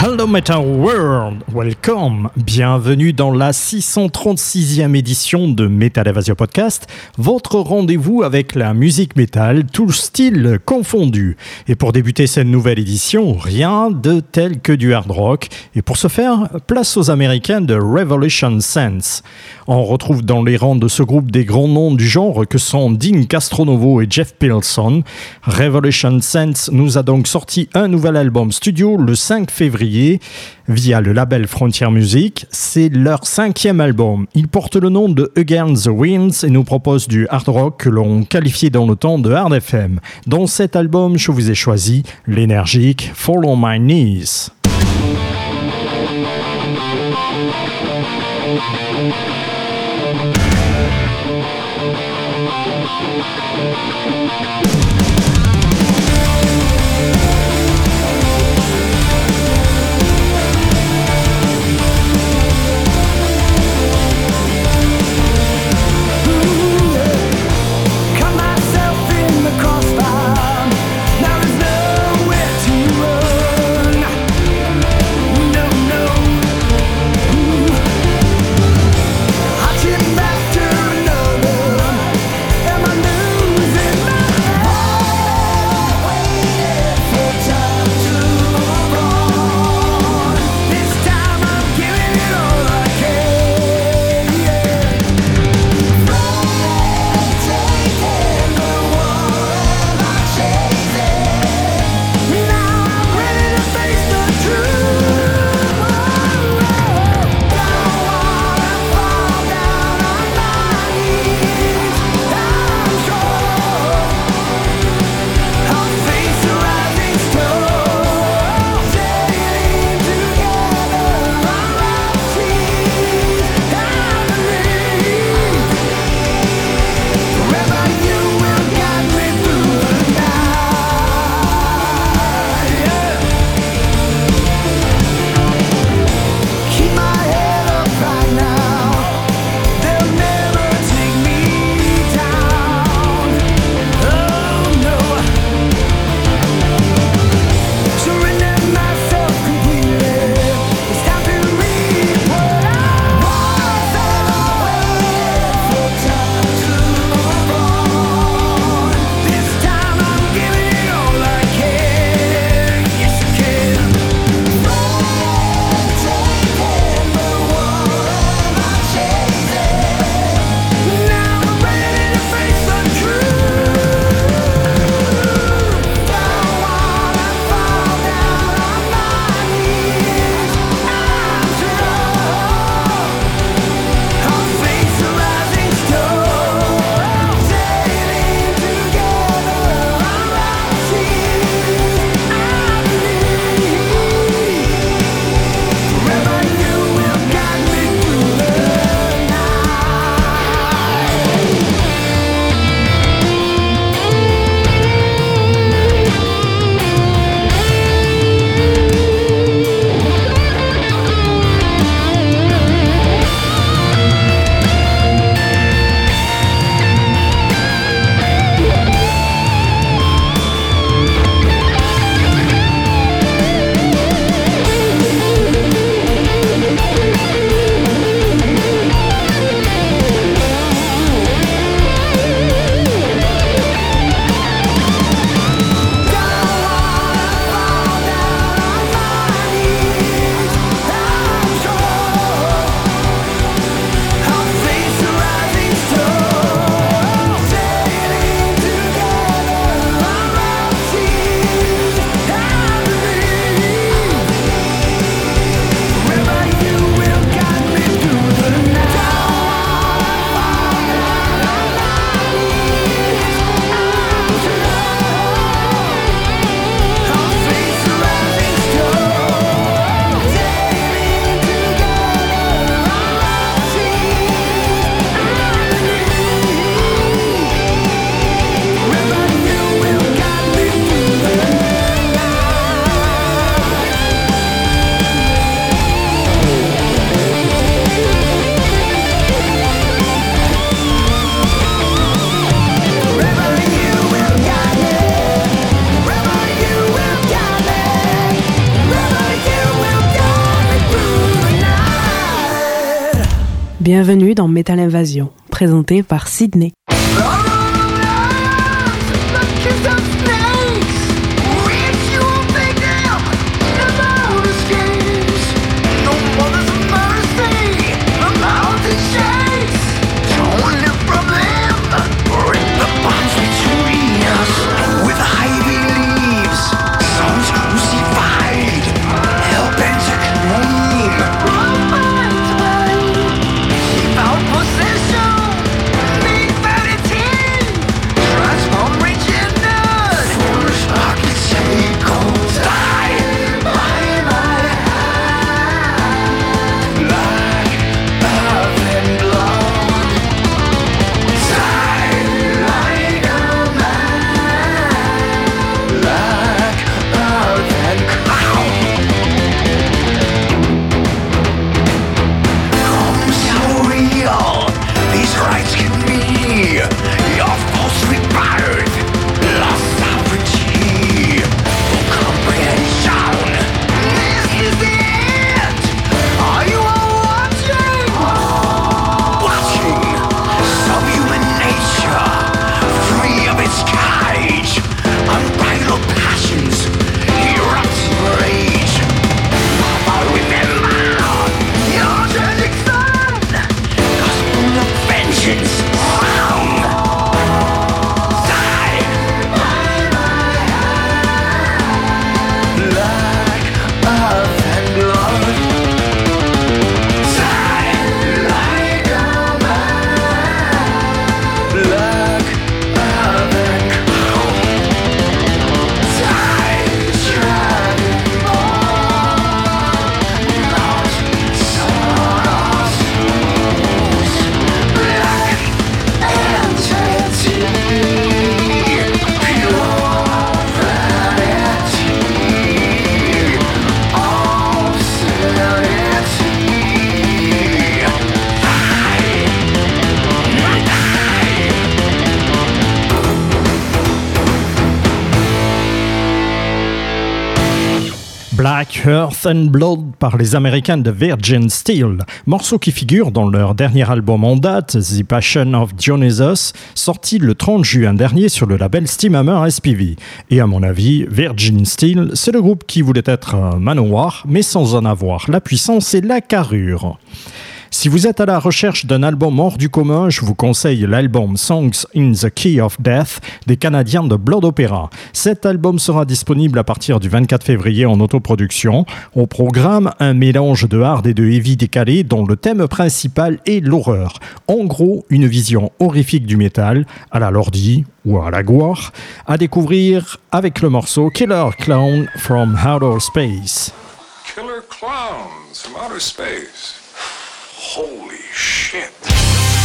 Hello Metal World, welcome, bienvenue dans la 636e édition de Metal Evasion Podcast, votre rendez-vous avec la musique métal, tout style confondu. Et pour débuter cette nouvelle édition, rien de tel que du hard rock. Et pour ce faire, place aux Américains de Revolution Sense. On retrouve dans les rangs de ce groupe des grands noms du genre que sont Dean Castronovo et Jeff Pilson. Revolution Sense nous a donc sorti un nouvel album studio le 5 février via le label Frontier Music. C'est leur cinquième album. Il porte le nom de Against the Winds et nous propose du hard rock que l'on qualifiait dans le temps de hard FM. Dans cet album, je vous ai choisi l'énergique Follow My Knees. Bienvenue dans Metal Invasion, présenté par Sydney. And Blood par les Américains de Virgin Steel, morceau qui figure dans leur dernier album en date, The Passion of Dionysus, sorti le 30 juin dernier sur le label Steamhammer SPV. Et à mon avis, Virgin Steel, c'est le groupe qui voulait être un Manowar, mais sans en avoir la puissance et la carrure. Si vous êtes à la recherche d'un album hors du commun, je vous conseille l'album Songs in the Key of Death des Canadiens de Blood Opera. Cet album sera disponible à partir du 24 février en autoproduction. Au programme, un mélange de hard et de heavy décalé dont le thème principal est l'horreur. En gros, une vision horrifique du métal, à la Lordi ou à la Gore, à découvrir avec le morceau Killer Clown. Killer clowns from outer space. Holy shit.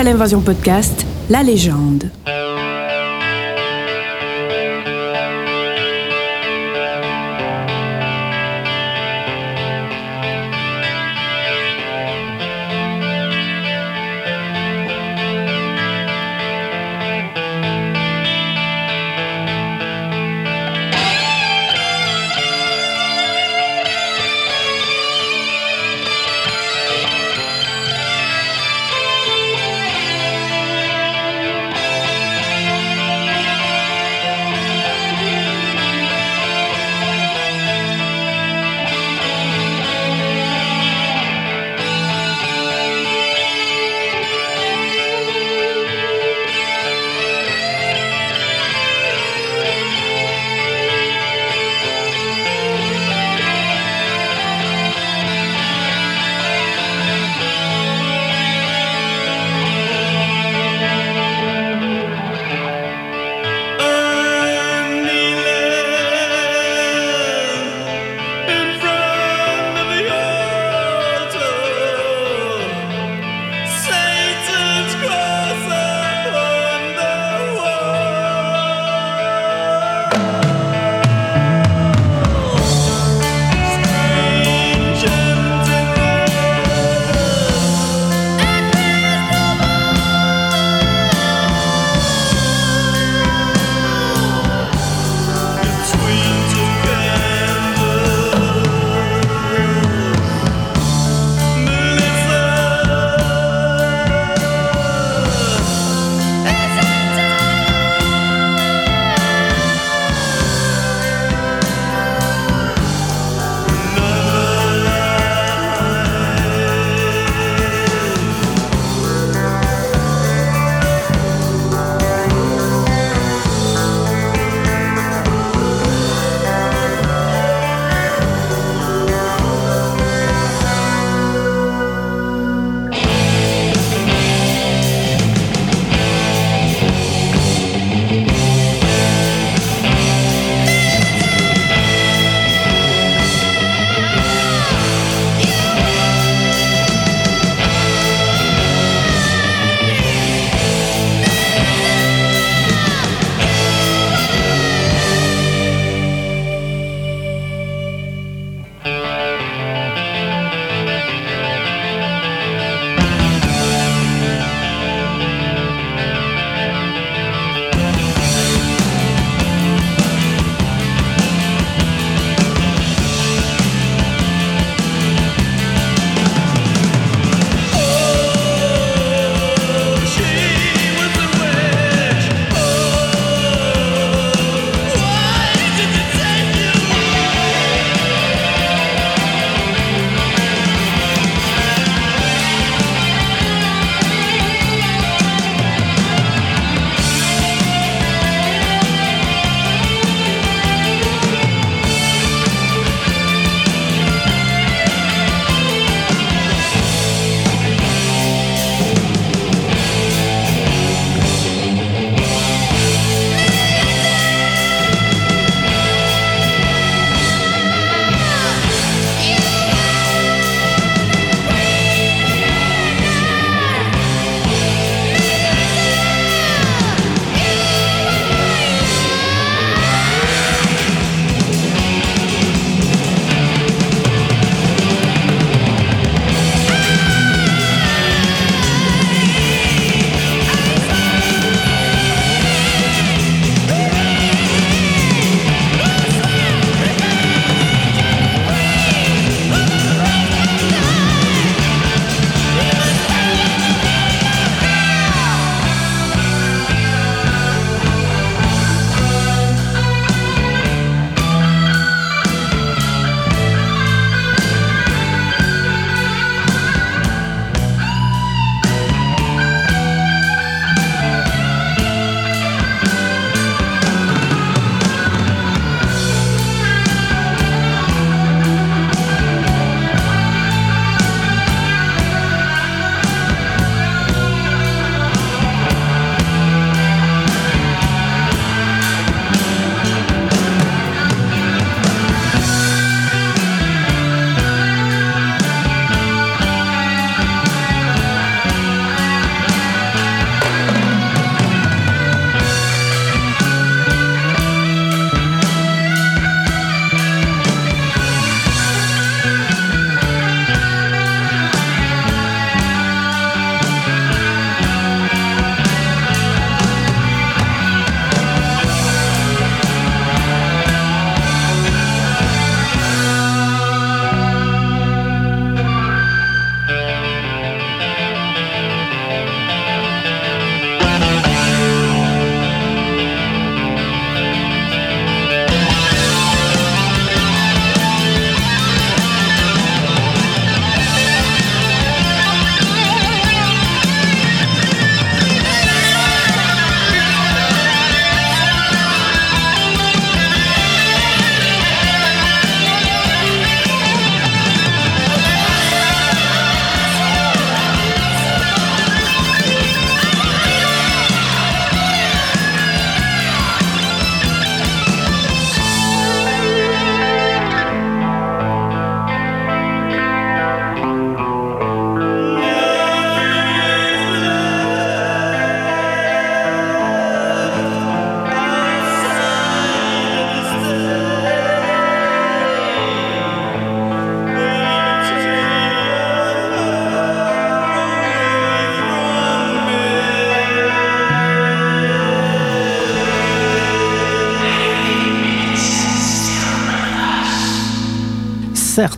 Metal Invasion Podcast, la légende.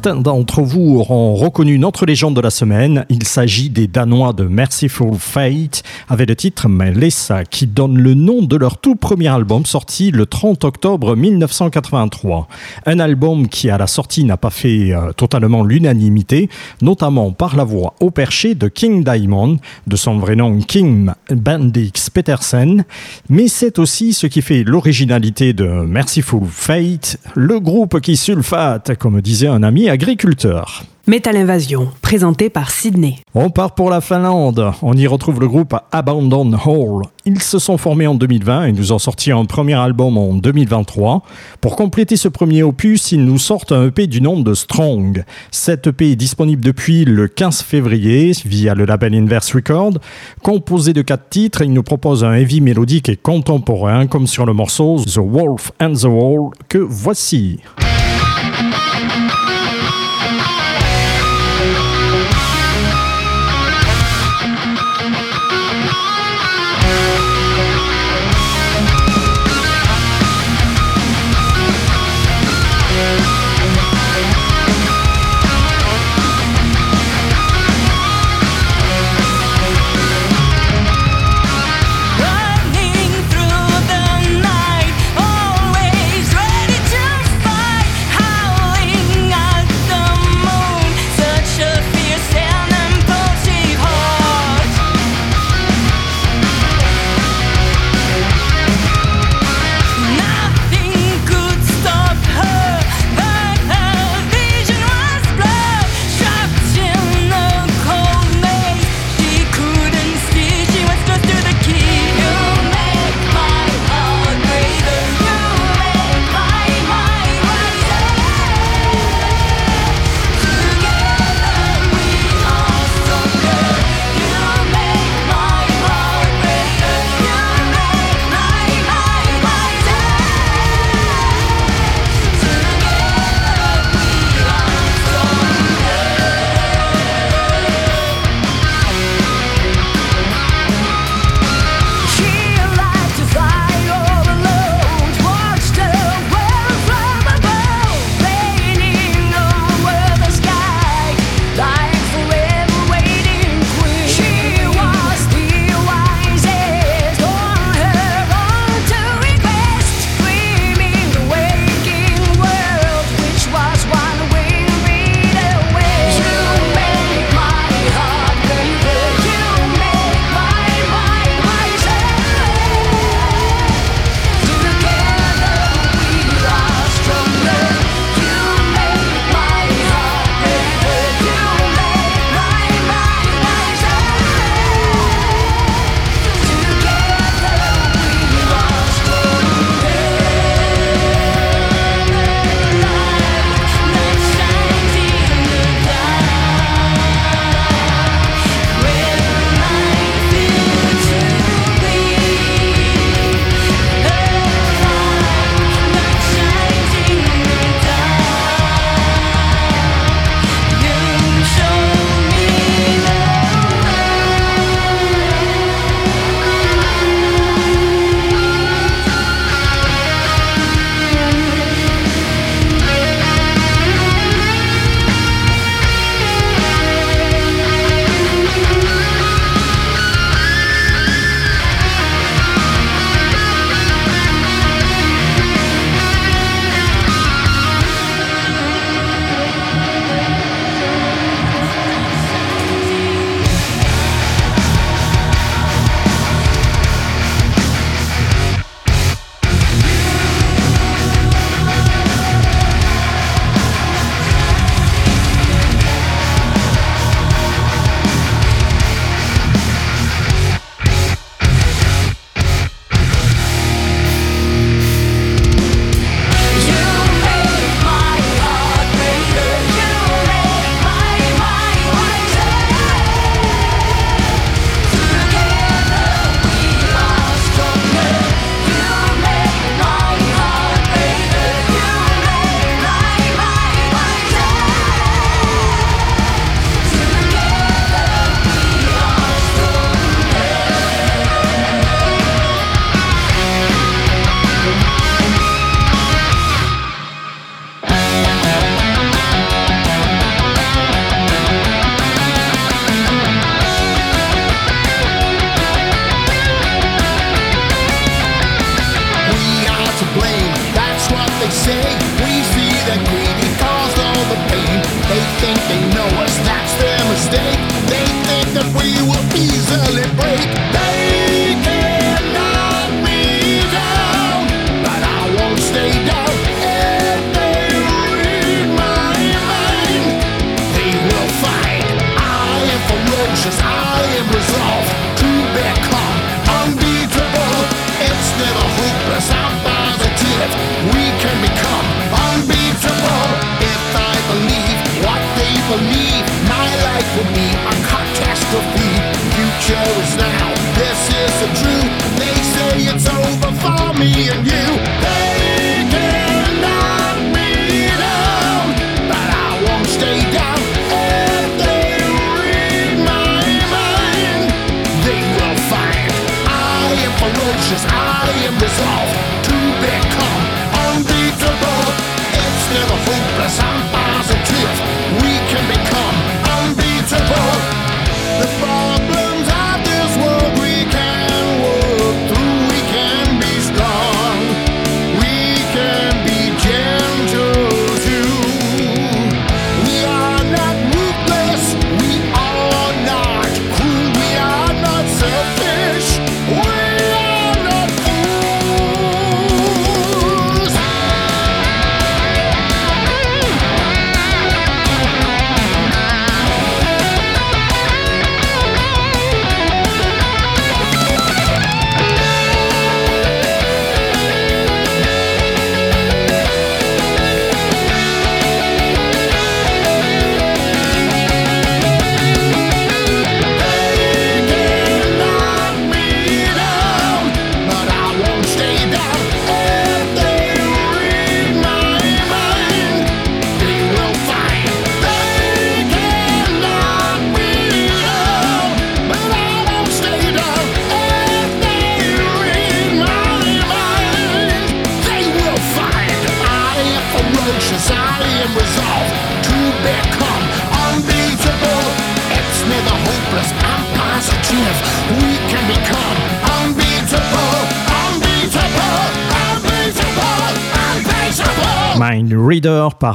Certains d'entre vous auront reconnu notre légende de la semaine. Il s'agit des Danois de Merciful Fate avec le titre Melissa qui donne le nom de leur tout premier album sorti le 30 octobre 1983. Un album qui à la sortie n'a pas fait euh, totalement l'unanimité, notamment par la voix au perché de King Diamond, de son vrai nom King Bendix Petersen, mais c'est aussi ce qui fait l'originalité de Merciful Fate, le groupe qui sulfate, comme disait un ami agriculteur. Metal Invasion, présenté par Sydney. On part pour la Finlande. On y retrouve le groupe Abandon Hall. Ils se sont formés en 2020 et nous ont sorti un premier album en 2023. Pour compléter ce premier opus, ils nous sortent un EP du nom de Strong. Cet EP est disponible depuis le 15 février via le label Inverse Record. Composé de quatre titres, il nous propose un heavy mélodique et contemporain comme sur le morceau The Wolf and the Wall que voici.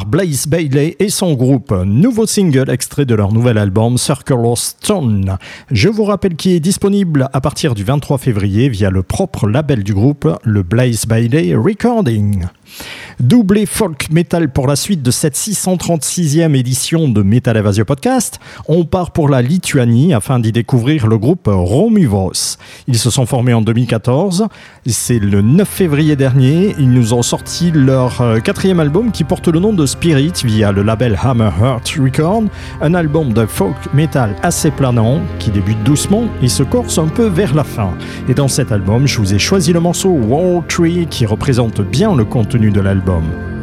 Blaze Bailey et son groupe. Nouveau single extrait de leur nouvel album Circle of Stone. Je vous rappelle qu'il est disponible à partir du 23 février via le propre label du groupe, le Blaze Bailey Recording. Doublé folk metal pour la suite de cette 636e édition de Metal Evasio Podcast, on part pour la Lituanie afin d'y découvrir le groupe Romuvos. Ils se sont formés en 2014. C'est le 9 février dernier. Ils nous ont sorti leur euh, quatrième album qui porte le nom de Spirit via le label Hammer Heart Record. Un album de folk metal assez planant qui débute doucement et se corse un peu vers la fin. Et dans cet album, je vous ai choisi le morceau War Tree qui représente bien le contenu de l'album.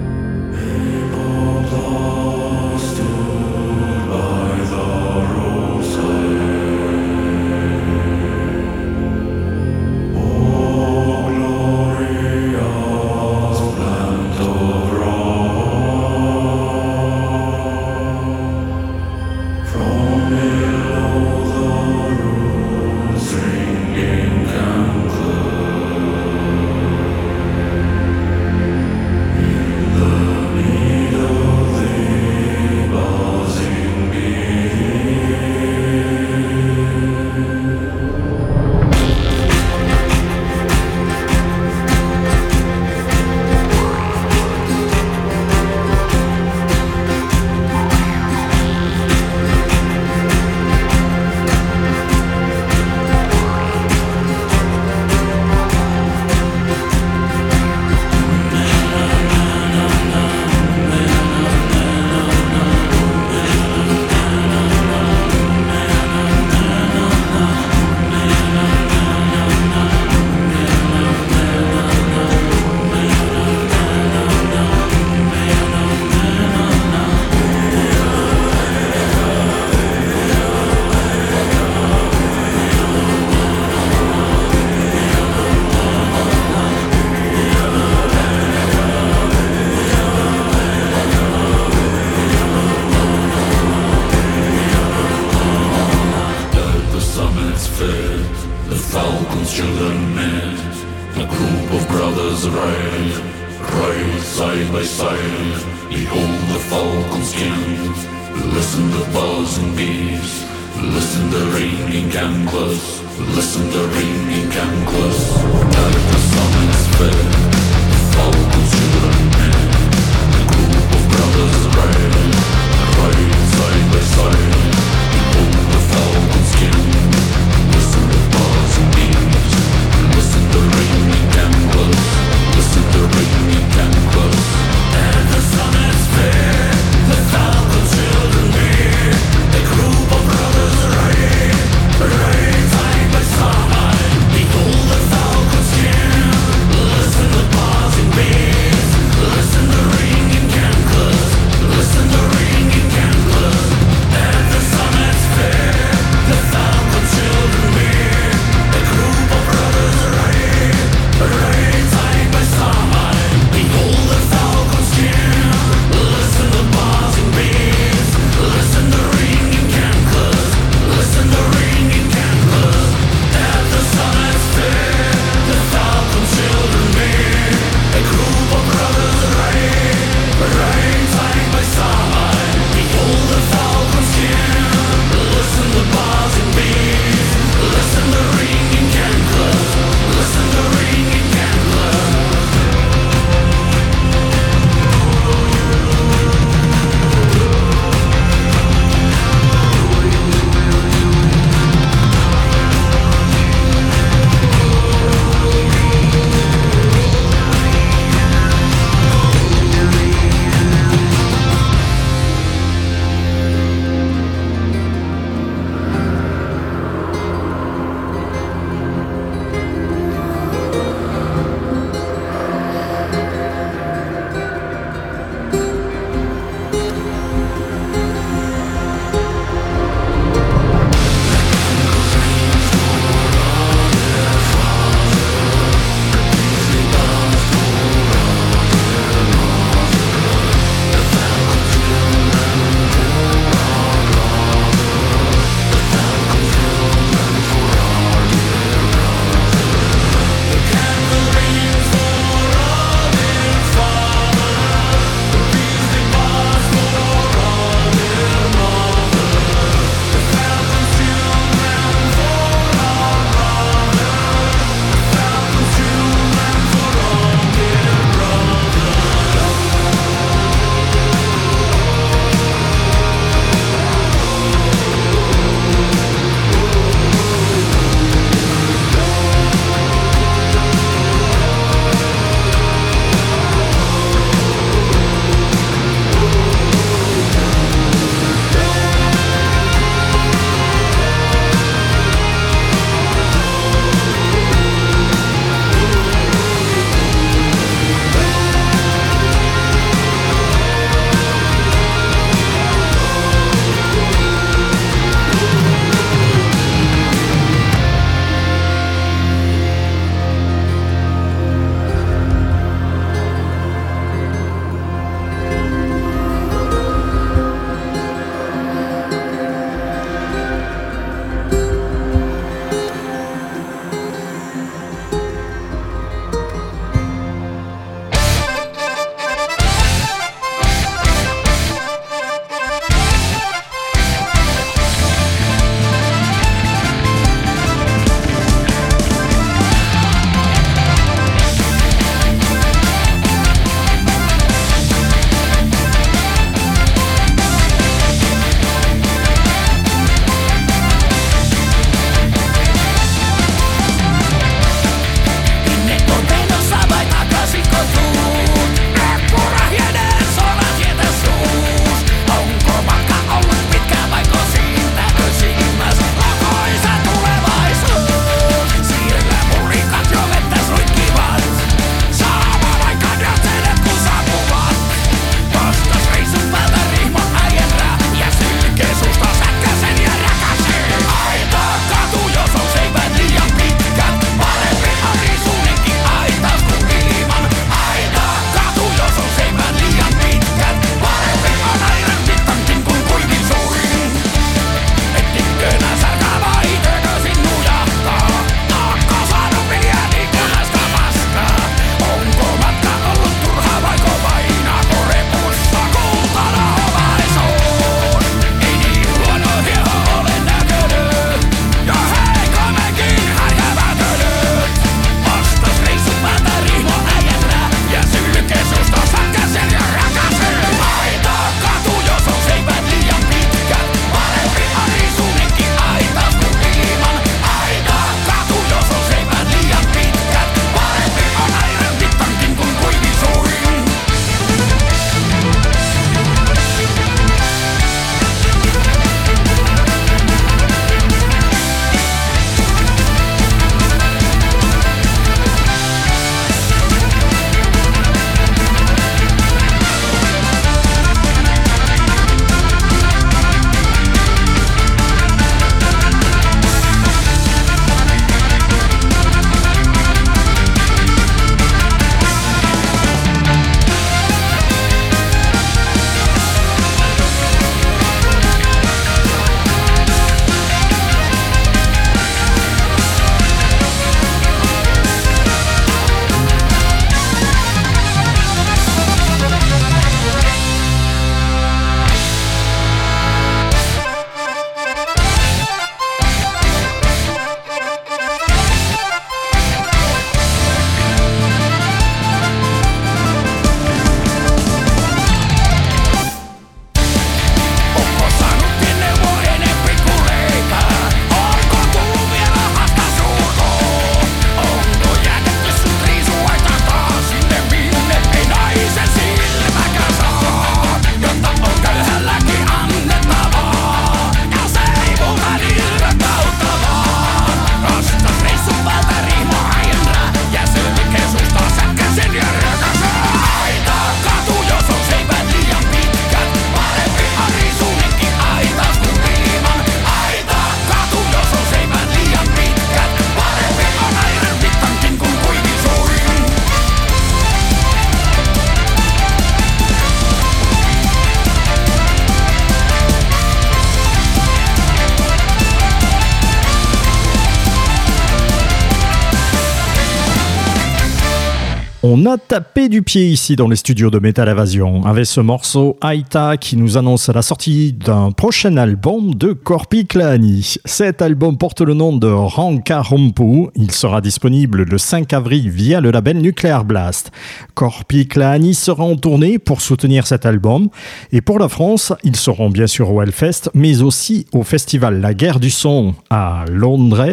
On a tapé du pied ici dans les studios de Metal Evasion avec ce morceau Aita qui nous annonce la sortie d'un prochain album de Corpi Klani. Cet album porte le nom de Rankarumpu. Il sera disponible le 5 avril via le label Nuclear Blast. Corpi Klani sera en tournée pour soutenir cet album et pour la France, ils seront bien sûr au Hellfest mais aussi au festival La Guerre du Son à Londres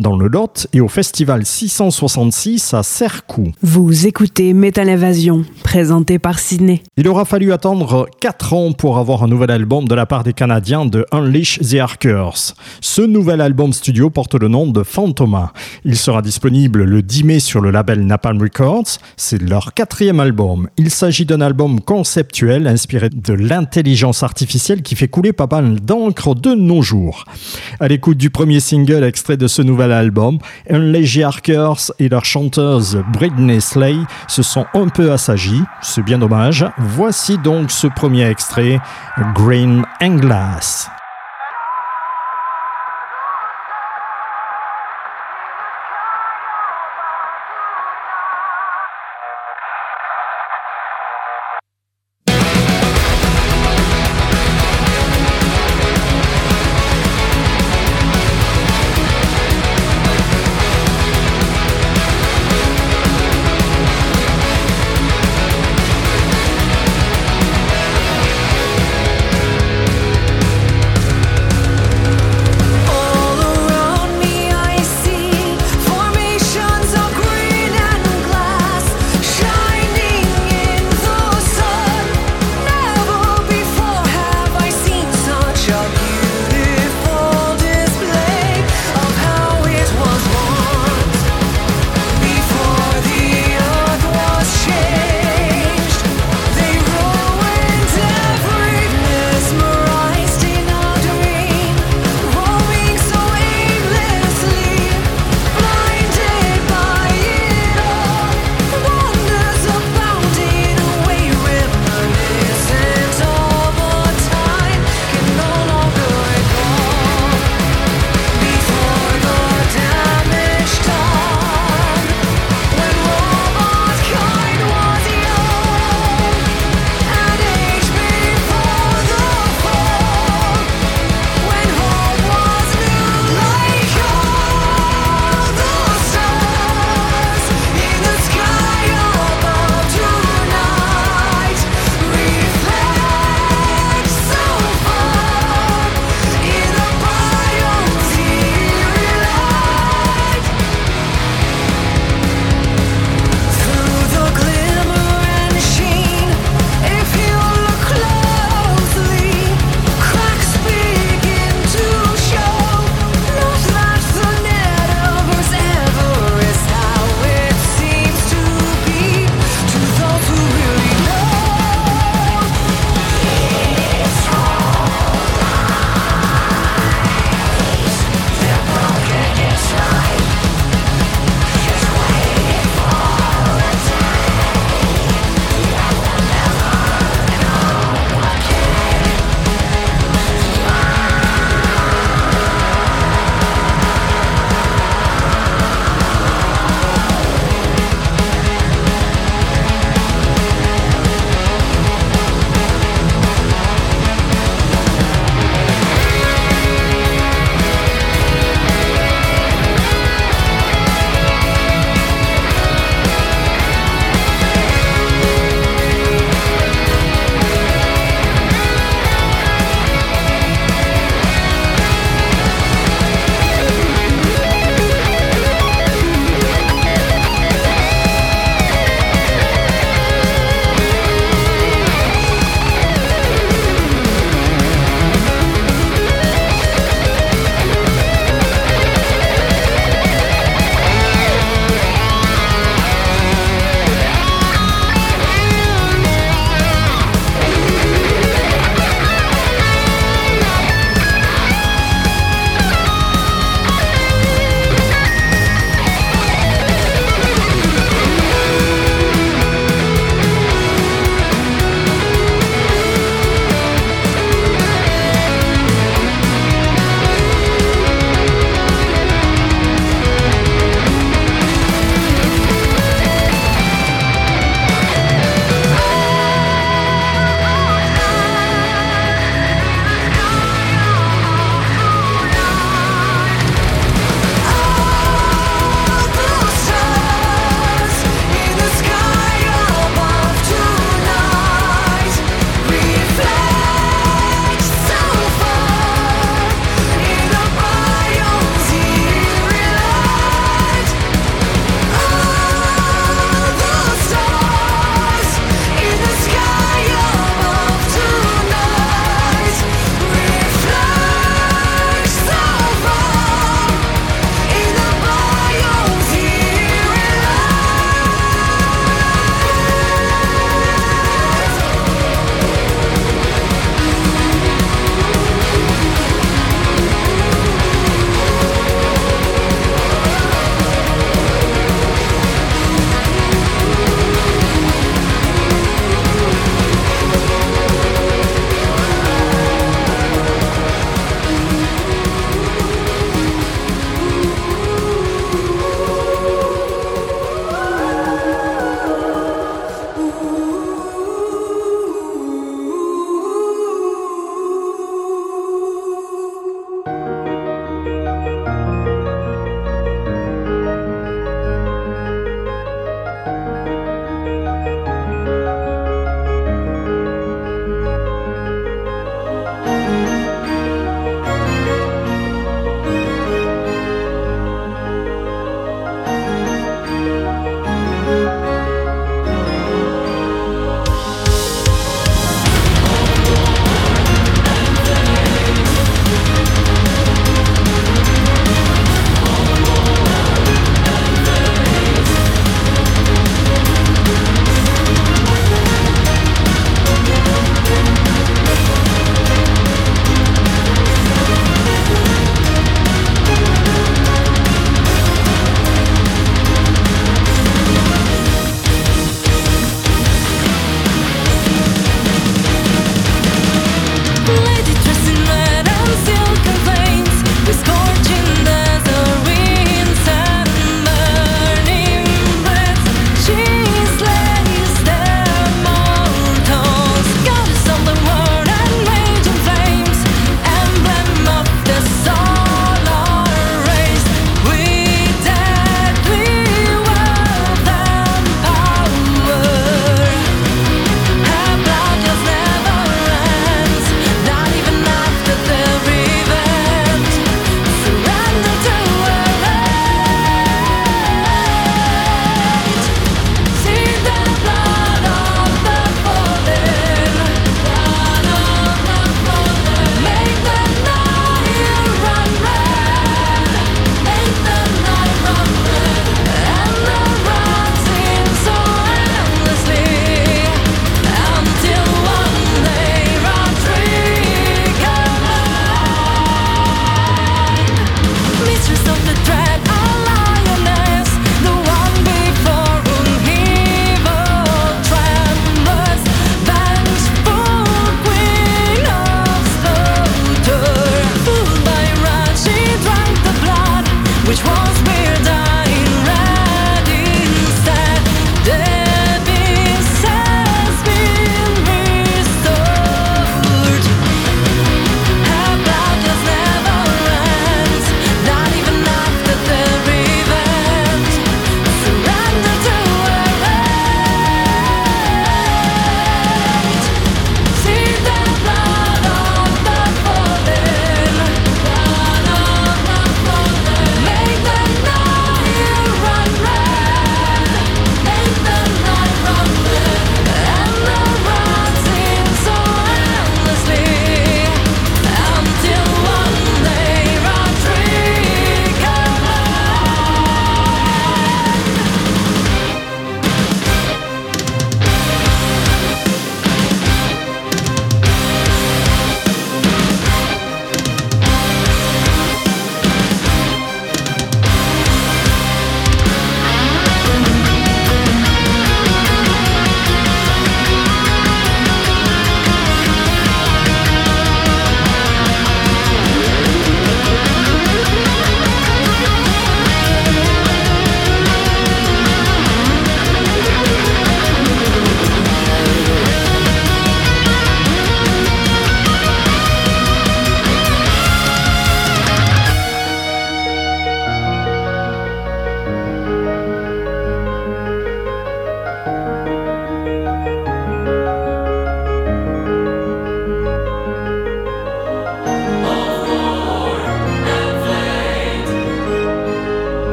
dans le Lot et au festival 666 à Cercou. Vous écoutez Metal Invasion, présenté par Sydney. Il aura fallu attendre 4 ans pour avoir un nouvel album de la part des Canadiens de Unleash the Archers. Ce nouvel album studio porte le nom de Phantoma. Il sera disponible le 10 mai sur le label Napalm Records. C'est leur quatrième album. Il s'agit d'un album conceptuel inspiré de l'intelligence artificielle qui fait couler pas mal d'encre de nos jours. À l'écoute du premier single extrait de ce nouvel album, Unleash the Archers et leur chanteuse Britney Slay se sont un peu assagis, c'est bien dommage. Voici donc ce premier extrait, Green and Glass.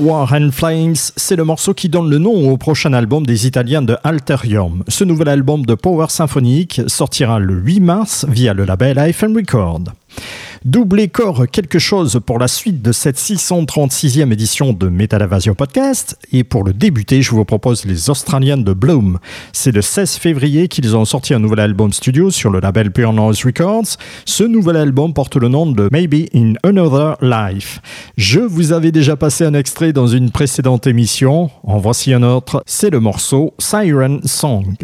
War and Flames, c'est le morceau qui donne le nom au prochain album des Italiens de Alterium. Ce nouvel album de Power Symphonique sortira le 8 mars via le label IFM Record. Doublez corps quelque chose pour la suite de cette 636e édition de Metal Invasion Podcast. Et pour le débuter, je vous propose les Australiens de Bloom. C'est le 16 février qu'ils ont sorti un nouvel album studio sur le label Pure Noise Records. Ce nouvel album porte le nom de Maybe in Another Life. Je vous avais déjà passé un extrait dans une précédente émission. En voici un autre. C'est le morceau Siren Song.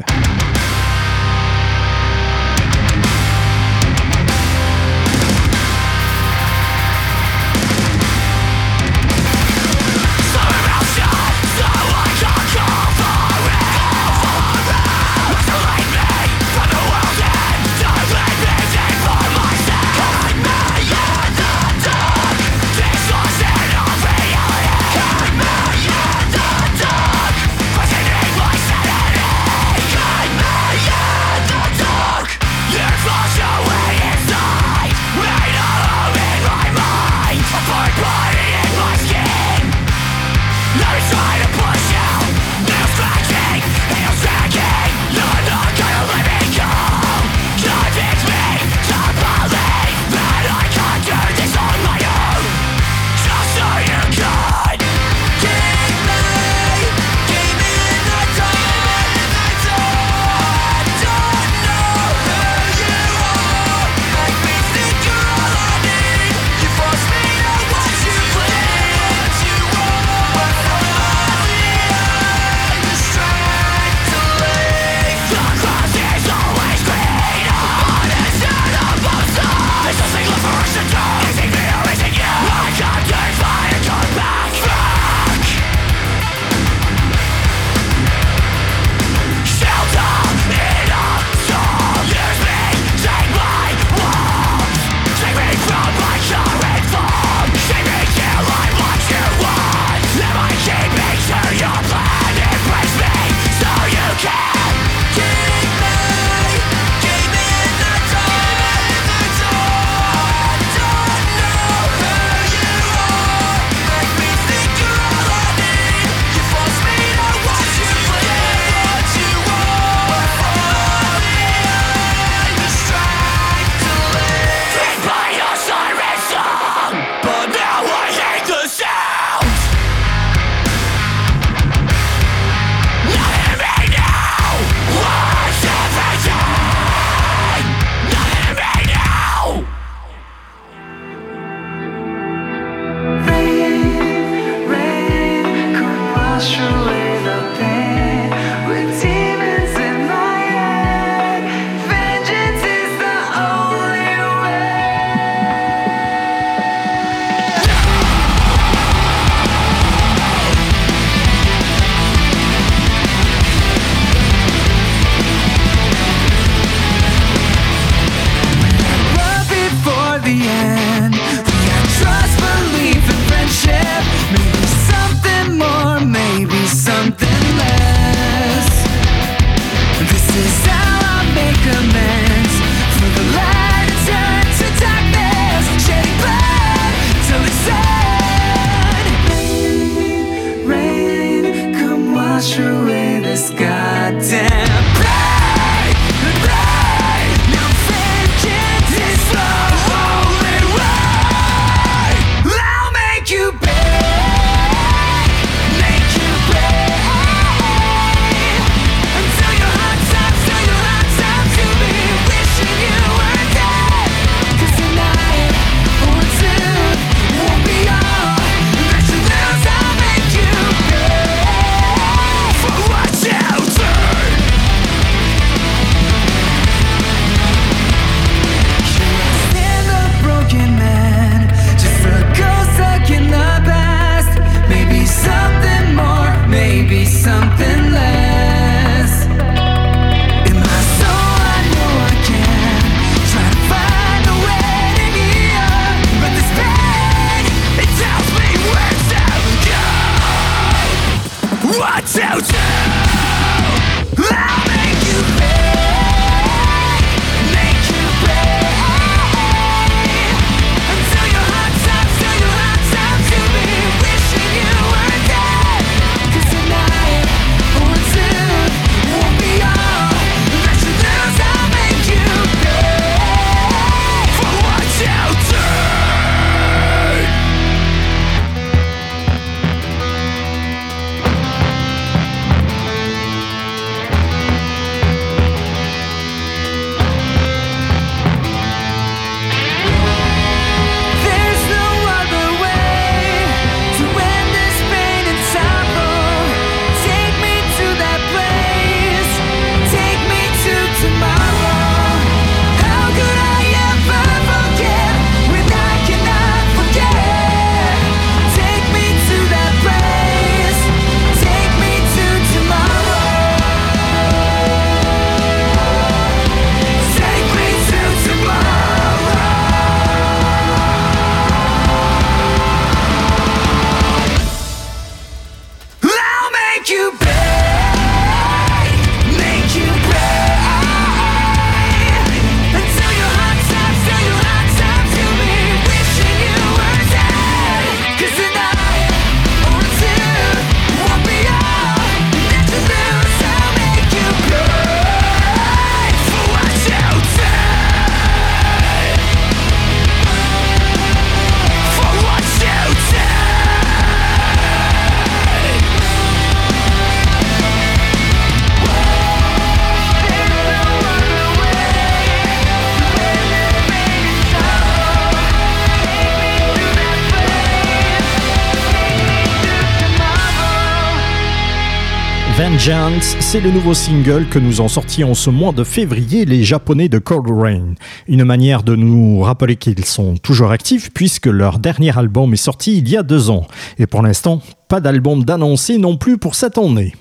Vengeance, c'est le nouveau single que nous ont sorti en ce mois de février les Japonais de Cold Rain. Une manière de nous rappeler qu'ils sont toujours actifs puisque leur dernier album est sorti il y a deux ans. Et pour l'instant, pas d'album d'annoncer non plus pour cette année.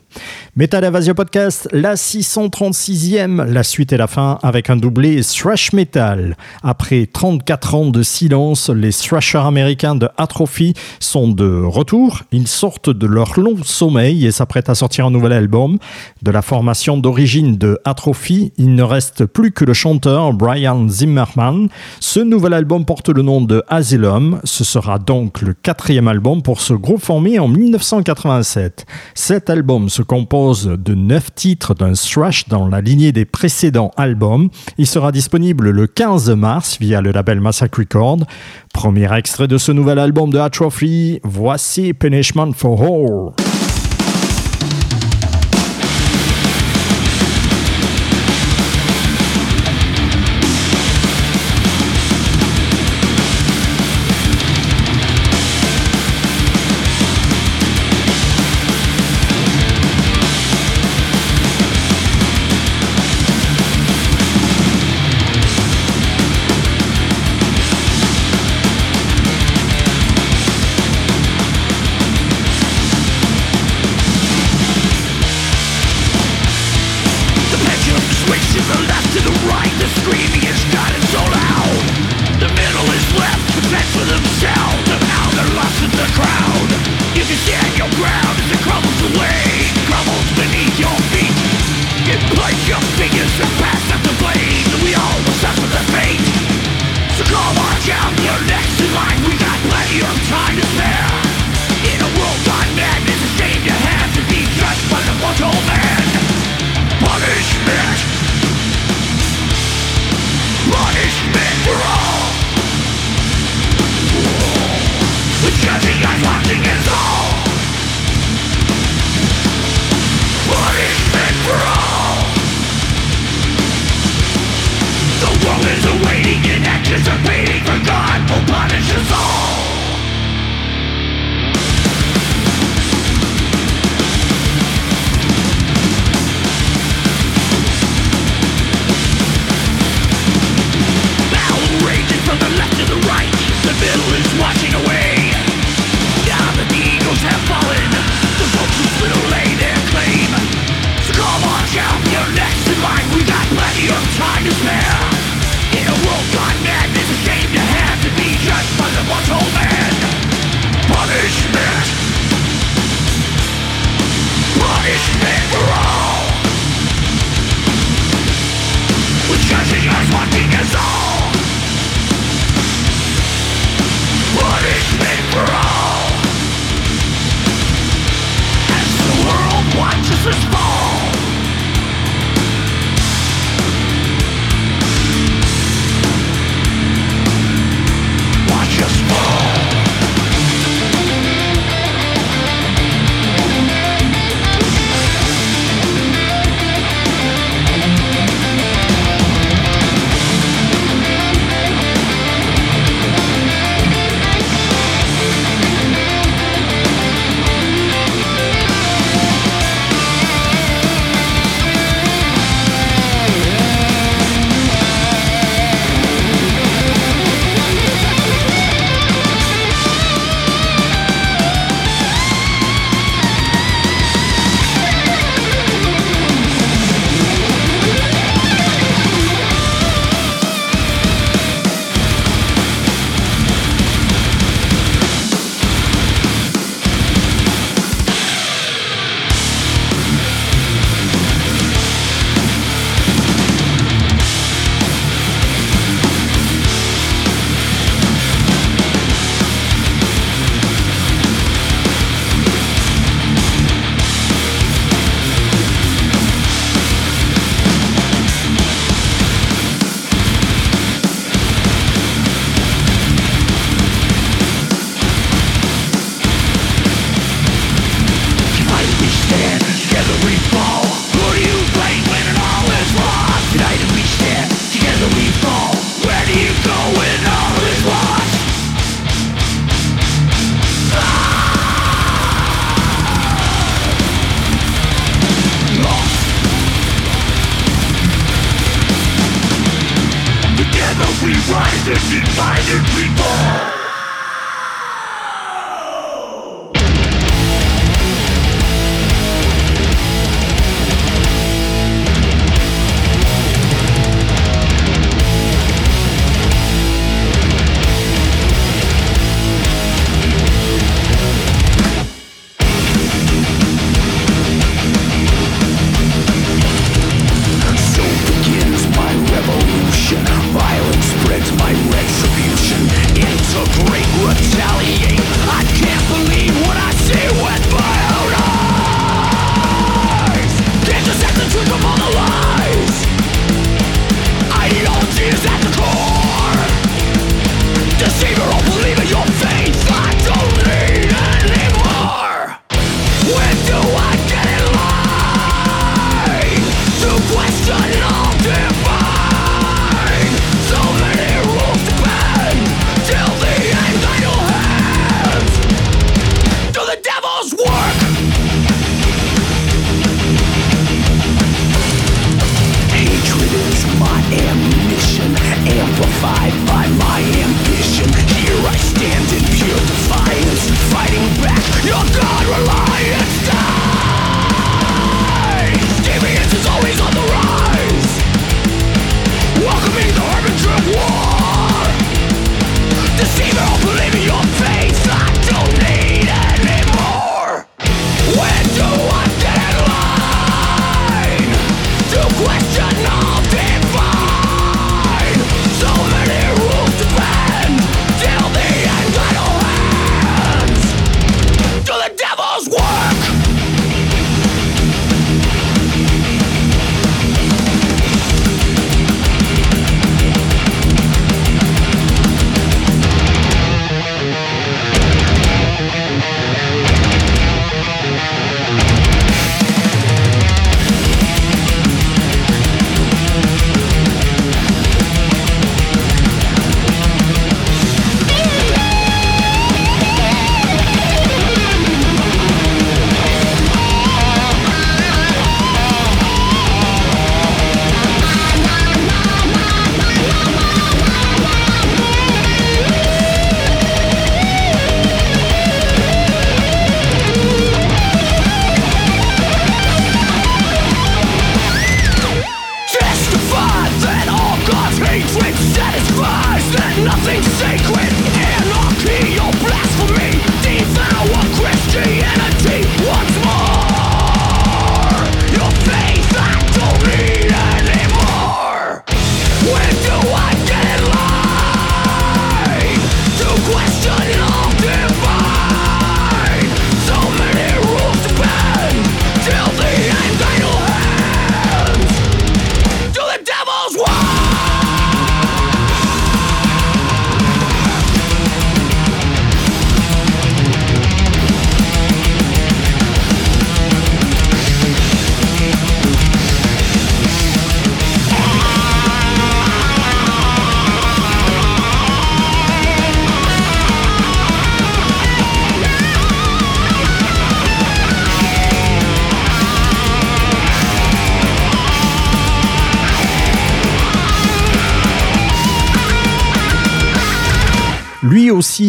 Metal Evasion Podcast, la 636e, la suite et la fin avec un doublé thrash metal. Après 34 ans de silence, les thrashers américains de Atrophy sont de retour. Ils sortent de leur long sommeil et s'apprêtent à sortir un nouvel album. De la formation d'origine de Atrophy, il ne reste plus que le chanteur Brian Zimmerman. Ce nouvel album porte le nom de Asylum. Ce sera donc le quatrième album pour ce groupe formé en 1987. Cet album se compose de neuf titres d'un thrash dans la lignée des précédents albums. Il sera disponible le 15 mars via le label Massacre Record. Premier extrait de ce nouvel album de Atrophy, voici Punishment for All.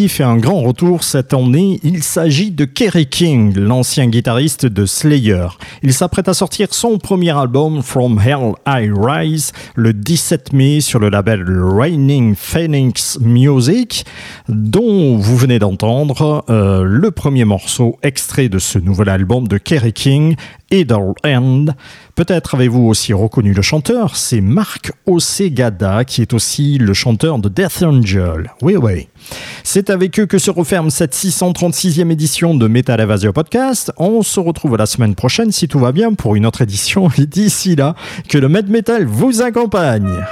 Fait un grand retour cette année. Il s'agit de Kerry King, l'ancien guitariste de Slayer. Il s'apprête à sortir son premier album From Hell I Rise le 17 mai sur le label Raining Phoenix Music, dont vous venez d'entendre euh, le premier morceau extrait de ce nouvel album de Kerry King, Idle End. Peut-être avez-vous aussi reconnu le chanteur, c'est Marc Osegada, qui est aussi le chanteur de Death Angel. Oui, oui. C'est avec eux que se referme cette 636e édition de Metal Evasion Podcast. On se retrouve la semaine prochaine, si tout va bien, pour une autre édition. Et d'ici là, que le Med Metal vous accompagne.